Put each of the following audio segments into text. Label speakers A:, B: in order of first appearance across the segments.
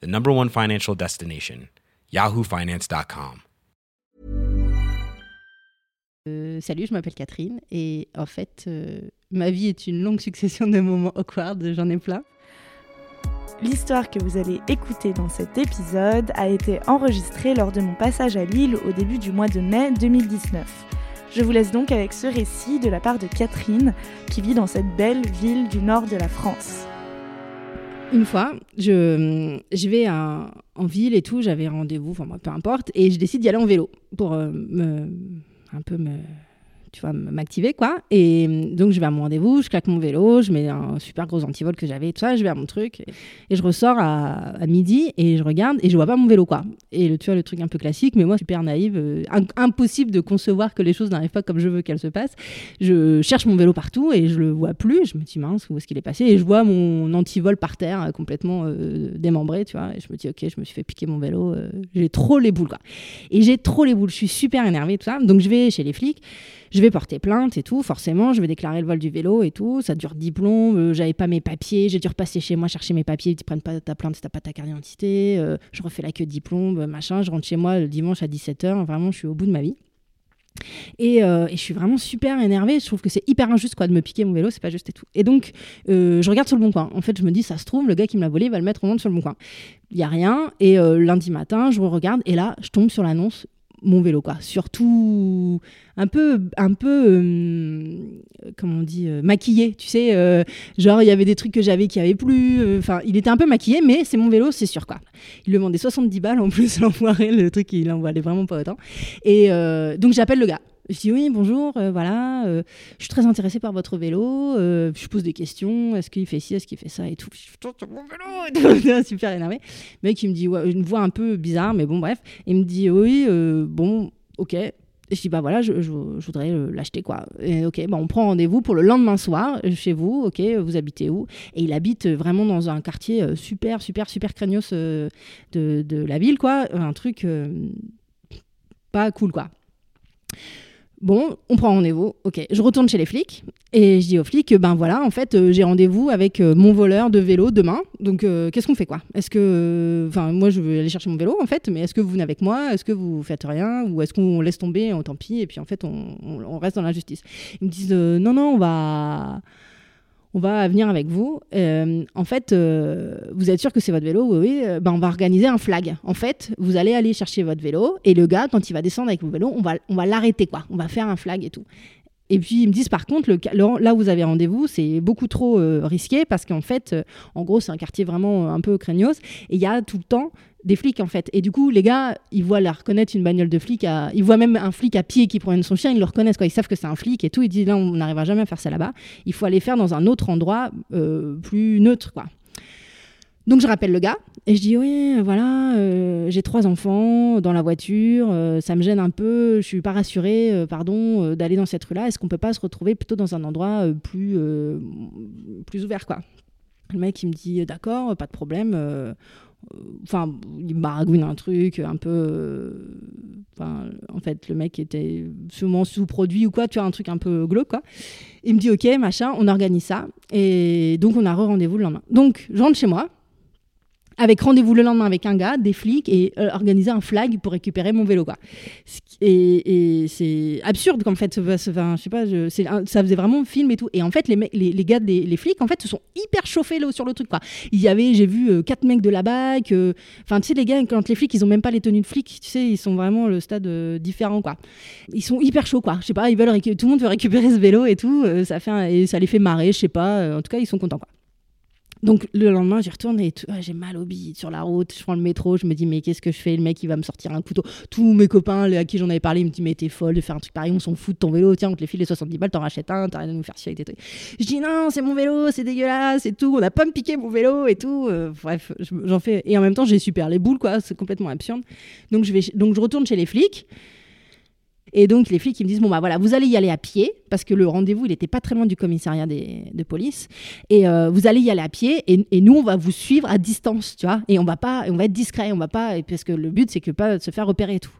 A: the number one financial destination, yahoofinance.com.
B: Euh, salut, je m'appelle Catherine et en fait, euh, ma vie est une longue succession de moments awkward, j'en ai plein.
C: L'histoire que vous allez écouter dans cet épisode a été enregistrée lors de mon passage à Lille au début du mois de mai 2019. Je vous laisse donc avec ce récit de la part de Catherine, qui vit dans cette belle ville du nord de la France.
B: Une fois, je, vais en ville et tout, j'avais rendez-vous, enfin peu importe, et je décide d'y aller en vélo pour euh, un peu me, tu vois, m'activer quoi. Et euh, donc je vais à mon rendez-vous, je claque mon vélo, je mets un super gros antivol que j'avais, tout ça, je vais à mon truc, et, je ressors à, midi et je regarde et je vois pas mon vélo quoi. Et le, tu vois le truc un peu classique, mais moi super naïve, euh, impossible de concevoir que les choses n'arrivent pas comme je veux qu'elles se passent. Je cherche mon vélo partout et je le vois plus. Je me dis mince, où est-ce qu'il est passé? Et je vois mon antivol par terre, euh, complètement euh, démembré, tu vois. Et je me dis ok, je me suis fait piquer mon vélo. j'ai trop les boules quoi. Et j'ai trop les boules. Je suis super énervée tout ça. Donc je vais chez les flics. Je vais porter plainte et tout, forcément. Je vais déclarer le vol du vélo et tout. Ça dure diplôme. Euh, J'avais pas mes papiers. J'ai dû repasser chez moi chercher mes papiers. Ils prennent pas ta plainte si t'as pas ta carte d'identité. Euh, je refais la queue de diplôme, euh, machin. Je rentre chez moi le dimanche à 17h. Vraiment, je suis au bout de ma vie. Et, euh, et je suis vraiment super énervée. Je trouve que c'est hyper injuste quoi, de me piquer mon vélo, c'est pas juste et tout. Et donc, je regarde sur le bon coin. En fait, je me dis, ça se trouve, le gars qui me l'a volé va le mettre au monde sur le bon coin. Il y a rien. Et lundi matin, je regarde et là, je tombe sur l'annonce mon vélo quoi. Surtout un peu un peu euh, comment on dit euh, maquillé tu sais euh, genre il y avait des trucs que j'avais qui avaient plus enfin il était un peu maquillé mais c'est mon vélo c'est sûr quoi. Il le vendait 70 balles en plus le truc il en valait vraiment pas autant. Et donc j'appelle le gars je dis oui, bonjour, euh, voilà, euh, je suis très intéressée par votre vélo, euh, je pose des questions, est-ce qu'il fait ci, est-ce qu'il fait ça et tout. Je Putain, c'est mon vélo et tout. Super énervé. Le mec, il me dit, ouais, une voix un peu bizarre, mais bon, bref. Il me dit, oui, bon, ok. Et je dis, bah voilà, je, voudrais l'acheter, quoi. Et ok, bah on prend rendez-vous pour le lendemain soir chez vous, ok, vous habitez où Et il habite vraiment dans un quartier super, super, super craignos de, de la ville, quoi. Un truc pas cool, quoi. Bon, on prend rendez-vous. Ok, je retourne chez les flics et je dis aux flics, ben voilà, en fait, euh, j'ai rendez-vous avec euh, mon voleur de vélo demain. Donc, euh, qu'est-ce qu'on fait quoi? Est-ce que, enfin, moi, je veux aller chercher mon vélo en fait, mais est-ce que vous venez avec moi? Est-ce que vous faites rien? Ou est-ce qu'on laisse tomber oh, Tant pis. Et puis en fait, on, reste dans la justice? Ils me disent, non, non, on va on va venir avec vous. Euh, en fait, euh, vous êtes sûr que c'est votre vélo? Oui, oui. Euh, ben, on va organiser un flag. En fait, vous allez aller chercher votre vélo et le gars, quand il va descendre avec vos vélos, on va, on va l'arrêter, quoi. On va faire un flag et tout. Et puis ils me disent par contre, là où vous avez rendez-vous, c'est beaucoup trop euh, risqué parce qu'en fait, euh, en gros, c'est un quartier vraiment euh, un peu craignos et il y a tout le temps des flics en fait. Et du coup, les gars, ils voient la reconnaître une bagnole de flic, ils voient même un flic à pied qui promène son chien, ils le reconnaissent quoi. Ils savent que c'est un flic et tout. Ils disent là, on n'arrivera jamais à faire ça là-bas. Il faut aller faire dans un autre endroit plus neutre quoi. Donc je rappelle le gars et je dis oui, voilà, euh, j'ai trois enfants dans la voiture, euh, ça me gêne un peu, je suis pas rassurée, euh, pardon, d'aller dans cette rue-là. Est-ce qu'on peut pas se retrouver plutôt dans un endroit plus plus ouvert quoi? Le mec il me dit d'accord, pas de problème. Enfin, il baragouine un truc un peu. Enfin, en fait, le mec était sûrement sous-produit ou quoi, tu vois, un truc un peu glauque, quoi. Il me dit, ok, machin, on organise ça. Et donc, on a re-rendez-vous le lendemain. Donc, je rentre chez moi, avec rendez-vous le lendemain avec un gars, des flics, et euh, organiser un flag pour récupérer mon vélo, quoi. Et, c'est absurde, qu'en fait, je sais pas, je- ça faisait vraiment film et tout. Et en fait, les, mecs- les, les gars, flics, en fait, se sont hyper chauffés sur le truc, quoi. Il y avait, j'ai vu, euh, quatre mecs de la BAC. euh, Enfin, tu sais, les gars, quand les flics, ils ont même pas les tenues de flics, tu sais, ils sont vraiment le stade différent, quoi. Ils sont hyper chauds, quoi. Je sais pas, ils veulent tout le monde veut récupérer ce vélo et tout. ça fait ça les fait marrer, je sais pas. en tout cas, ils sont contents, quoi. Donc le lendemain, j'y retourne et ah, j'ai mal au bide sur la route. Je prends le métro, je me dis mais qu'est-ce que je fais? Le mec il va me sortir un couteau. Tous mes copains à qui j'en avais parlé, ils me disent mais t'es folle de faire un truc pareil, on s'en fout de ton vélo. Tiens, on te les file les 70 balles, t'en rachètes un, t'as rien à nous faire chier avec tes trucs. Je dis non, c'est mon vélo, c'est dégueulasse et tout. On n'a pas me piqué mon vélo et tout. Euh, bref, j'en fais et en même temps j'ai super les boules quoi. C'est complètement absurde. Donc je vais donc je retourne chez les flics. Et donc, les flics, ils me disent, bon, bah voilà, vous allez y aller à pied, parce que le rendez-vous, il n'était pas très loin du commissariat de police. Et euh, vous allez y aller à pied, et, nous, on va vous suivre à distance, tu vois. Et on va pas, on va être discret, on va pas, parce que le but, c'est que pas se faire repérer et tout.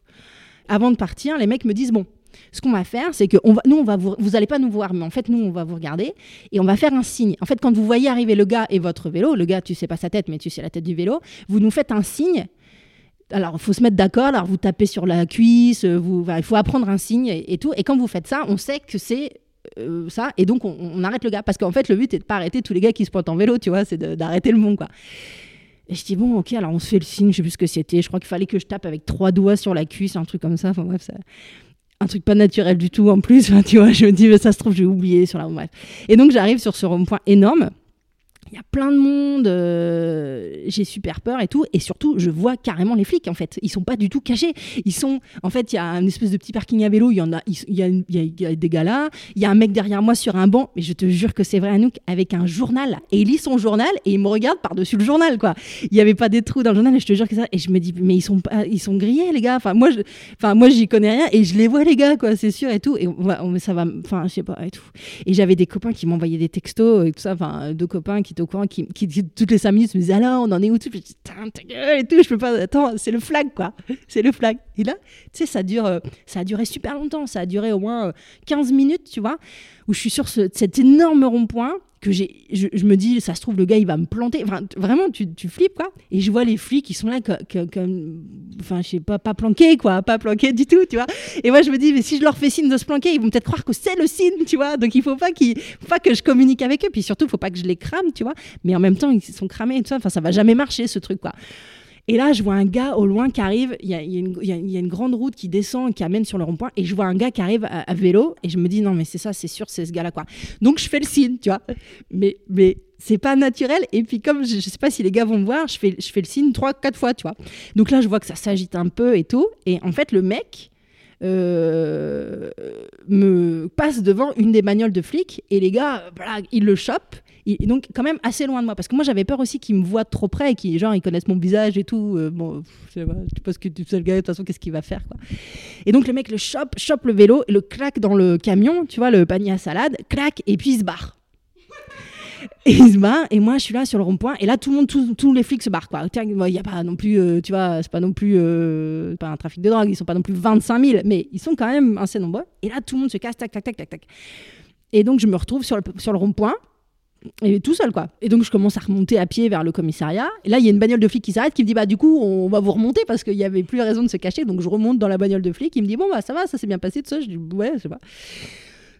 B: Avant de partir, les mecs me disent, bon, ce qu'on va faire, c'est que on va, nous, on va vous, vous allez pas nous voir, mais en fait, nous, on va vous regarder et on va faire un signe. En fait, quand vous voyez arriver le gars et votre vélo, le gars, tu sais pas sa tête, mais tu sais la tête du vélo, vous nous faites un signe alors, faut se mettre d'accord. Alors, vous tapez sur la cuisse. Vous, il faut apprendre un signe et, tout. Et quand vous faites ça, on sait que c'est euh, ça. Et donc, on, arrête le gars. Parce qu'en fait, le but est de pas arrêter tous les gars qui se pointent en vélo, tu vois. C'est d'arrêter le monde, quoi. Et je dis, bon, ok, alors on se fait le signe. Je sais plus ce que c'était. Je crois qu'il fallait que je tape avec trois doigts sur la cuisse, un truc comme ça. Enfin, bref, ça un truc pas naturel du tout en plus. tu vois, je me dis, mais ça se trouve, j'ai oublié sur la. Bref. Et donc, j'arrive sur ce rond-point énorme il y a plein de monde, euh, j'ai super peur et tout. Et surtout, je vois carrément les flics, en fait. Ils sont pas du tout cachés. Ils sont, en fait, il y a un espèce de petit parking à vélo, il y en a, il y, il y a des gars là, il y a un mec derrière moi sur un banc, mais je te jure que c'est vrai, Anouk, avec un journal. Et il lit son journal et il me regarde par-dessus le journal, quoi. Il y avait pas des trous dans le journal et je te jure que ça. Et je me dis, mais ils sont, pas, ils sont grillés, les gars. Enfin, moi, je, enfin, moi, j'y connais rien et je les vois, les gars, quoi, c'est sûr et tout. Et ça va, enfin, je sais pas, et tout. Et j'avais des copains qui m'envoyaient des textos et tout ça, enfin, deux copains qui au courant, qui, qui, toutes les cinq minutes me disaient alors on en est où? Tout je dis ta gueule et tout je peux pas attends c'est le flag quoi. C'est le flag et là tu sais ça euh, ça a duré super longtemps ça a duré au moins 15 euh, minutes tu vois où je suis sur cet énorme rond-point que j'ai, je, me dis, ça se trouve, le gars, il va me planter. vraiment, tu, tu flippes, quoi. Et je vois les flics qui sont là, comme, enfin, je sais pas, pas planqués, quoi, pas planqués du tout, tu vois. Et moi, je me dis, mais si je leur fais signe de se planquer, ils vont peut-être croire que c'est le signe, tu vois. Donc, il faut pas que je communique avec eux. Puis surtout, il faut pas que je les crame, tu vois. Mais en même temps, ils sont cramés tout ça. Enfin, ça va jamais marcher, ce truc, quoi. Et là, je vois un gars au loin qui arrive. Il y a, une grande route qui descend, qui amène sur le rond-point. Et je vois un gars qui arrive à, vélo. Et je me dis, non, mais c'est ça, c'est sûr, c'est ce gars-là, quoi. Donc, je fais le signe, tu vois. Mais, mais c'est pas naturel. Et puis, comme je, je, sais pas si les gars vont me voir, je fais, je fais le signe trois, quatre fois, tu vois. Donc là, je vois que ça s'agite un peu et tout. Et en fait, le mec, euh, me passe devant une des bagnoles de flics et les gars, voilà, ils le chopent. Et donc quand même assez loin de moi. Parce que moi j'avais peur aussi qu'ils me voient trop près et qu'ils genre ils connaissent mon visage et tout. Euh, bon je sais pas parce que tu sais le gars de toute façon qu'est-ce qu'il va faire et donc le mec le chope chope le vélo le claque dans le camion tu vois le panier à salade claque et puis il se barre et il se barre et moi je suis là sur le rond-point et là tout le monde tous les flics se barrent quoi il n'y a pas non plus euh, tu vois c'est pas non plus euh, pas un trafic de drogue ils sont pas non plus 25 000 mais ils sont quand même assez nombreux et là tout le monde se casse tac tac tac tac tac et donc je me retrouve sur le, sur le rond-point et tout seul quoi. Et donc je commence à remonter à pied vers le commissariat. Et là il y a une bagnole de flic qui s'arrête qui me dit bah du coup on va vous remonter parce qu'il n'y avait plus raison de se cacher. Donc je remonte dans la bagnole de flic. Il me dit bon bah ça va, ça s'est bien passé tout ça. Je dis ouais sais pas.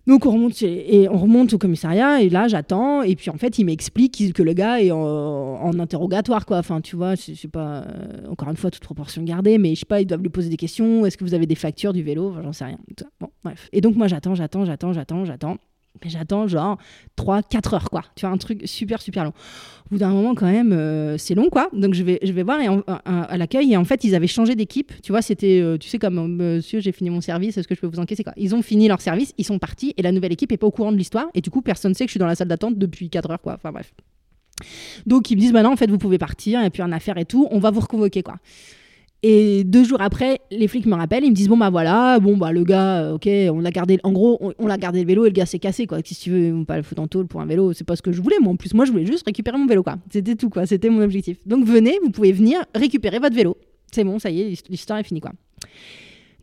B: Donc on remonte, et on remonte au commissariat et là j'attends et puis en fait il m'explique que le gars est en, interrogatoire quoi. Enfin tu vois, je sais pas, euh, encore une fois toute proportion gardée, mais je sais pas, ils doivent lui poser des questions. Est-ce que vous avez des factures du vélo? J'en sais rien. Bon bref. Et donc moi j'attends, j'attends, j'attends, j'attends, j'attends. Mais j'attends genre 3-4 heures, quoi. Tu vois, un truc super, super long. Au bout d'un moment, quand même, euh, c'est long, quoi. Donc, je vais, je vais voir et à l'accueil. Et en fait, ils avaient changé d'équipe. Tu vois, c'était, euh, tu sais, comme euh, monsieur, j'ai fini mon service, est-ce que je peux vous encaisser, quoi? Ils ont fini leur service, ils sont partis et la nouvelle équipe est pas au courant de l'histoire. Et du coup, personne ne sait que je suis dans la salle d'attente depuis 4 heures, quoi. Enfin, bref. Donc, ils me disent, bah non, en fait, vous pouvez partir, et puis un affaire et tout, on va vous reconvoquer, quoi. Et deux jours après, les flics me rappellent, ils me disent bon bah voilà, bon bah le gars, euh, ok, on a gardé, en gros, on, l'a gardé le vélo et le gars s'est cassé quoi. Si tu veux, pas le foutre en tôle pour un vélo, c'est pas ce que je voulais. Moi en plus, moi je voulais juste récupérer mon vélo quoi. C'était tout quoi, c'était mon objectif. Donc venez, vous pouvez venir récupérer votre vélo. C'est bon, ça y est, l'histoire est finie quoi.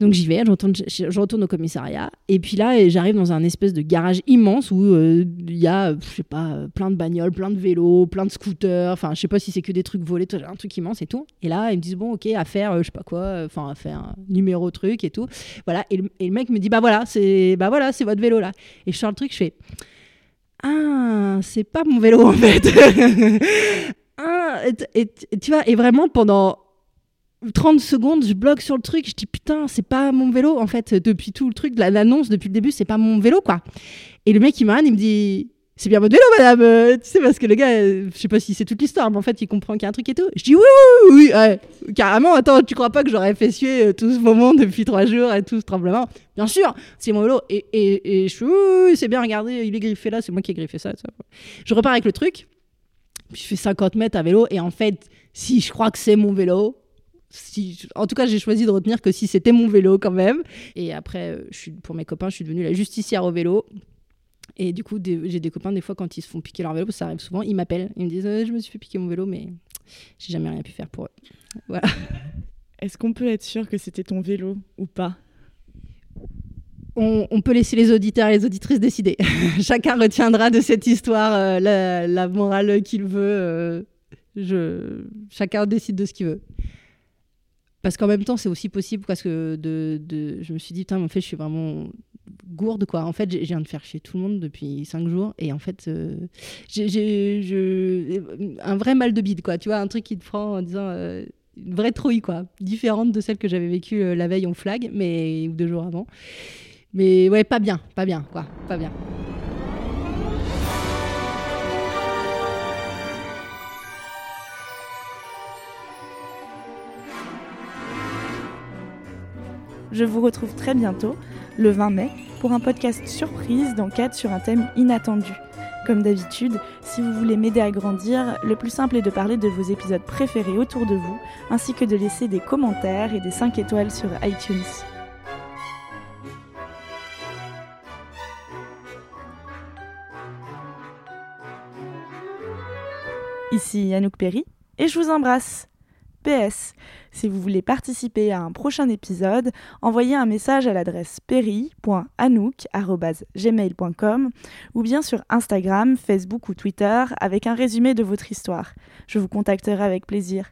B: Donc j'y vais, je retourne, au commissariat. Et puis là, j'arrive dans un espèce de garage immense où euh, il y a, je sais pas, plein de bagnoles, plein de vélos, plein de scooters. Enfin, je sais pas si c'est que des trucs volés, un truc immense et tout. Et là, ils me disent, bon, ok, à faire, euh, je sais pas quoi, euh, enfin, à faire numéro truc et tout. Voilà. Et le, mec me dit, bah voilà, c'est bah voilà, votre vélo là. Et je sors le truc, je fais, ah, c'est pas mon vélo en fait. ah, tu vois, et vraiment pendant 30 secondes, je bloque sur le truc, je dis putain, c'est pas mon vélo en fait, depuis tout le truc, l'annonce depuis le début, c'est pas mon vélo quoi. Et le mec il m'arrête, il me dit c'est bien votre vélo, madame. Euh, tu sais, parce que le gars, euh, je sais pas si c'est toute l'histoire, mais en fait, il comprend qu'il y a un truc et tout. Je dis oui, oui, oui, ouais, carrément. Attends, tu crois pas que j'aurais fait suer euh, tout ce moment depuis trois jours et tout ce tremblement? Bien sûr, c'est mon vélo. Et, et, et je suis oui, c'est bien, regardez, il est griffé là, c'est moi qui ai griffé ça, ça. Je repars avec le truc. Je fais 50 mètres à vélo et en fait, si je crois que c'est mon vélo, si, en tout cas, j'ai choisi de retenir que si c'était mon vélo quand même. Et après, je suis, pour mes copains, je suis devenue la justicière au vélo. Et du coup, j'ai des copains, des fois, quand ils se font piquer leur vélo, ça arrive souvent, ils m'appellent. Ils me disent euh, Je me suis fait piquer mon vélo, mais j'ai jamais rien pu faire pour eux. Voilà.
C: Est-ce qu'on peut être sûr que c'était ton vélo ou pas?
B: On, peut laisser les auditeurs et les auditrices décider. Chacun retiendra de cette histoire euh, la, morale qu'il veut. Euh, je... Chacun décide de ce qu'il veut. Parce qu'en même temps, c'est aussi possible parce que de, de, je me suis dit, putain, en fait, je suis vraiment gourde quoi. En fait, je viens de faire chier tout le monde depuis cinq jours et en fait, euh, j'ai un vrai mal de bide quoi. Tu vois, un truc qui te prend en disant euh, une vraie trouille quoi, différente de celle que j'avais vécue euh, la veille en flag, mais ou deux jours avant. Mais ouais, pas bien, pas bien quoi, pas bien.
C: Je vous retrouve très bientôt le 20 mai, pour un podcast surprise d'enquête sur un thème inattendu. Comme d'habitude, si vous voulez m'aider à grandir, le plus simple est de parler de vos épisodes préférés autour de vous, ainsi que de laisser des commentaires et des 5 étoiles sur iTunes. Ici Anouk Perry, et je vous embrasse. PS, si vous voulez participer à un prochain épisode, envoyez un message à l'adresse perry.anouk.gmail.com ou bien sur Instagram, Facebook ou Twitter avec un résumé de votre histoire. Je vous contacterai avec plaisir.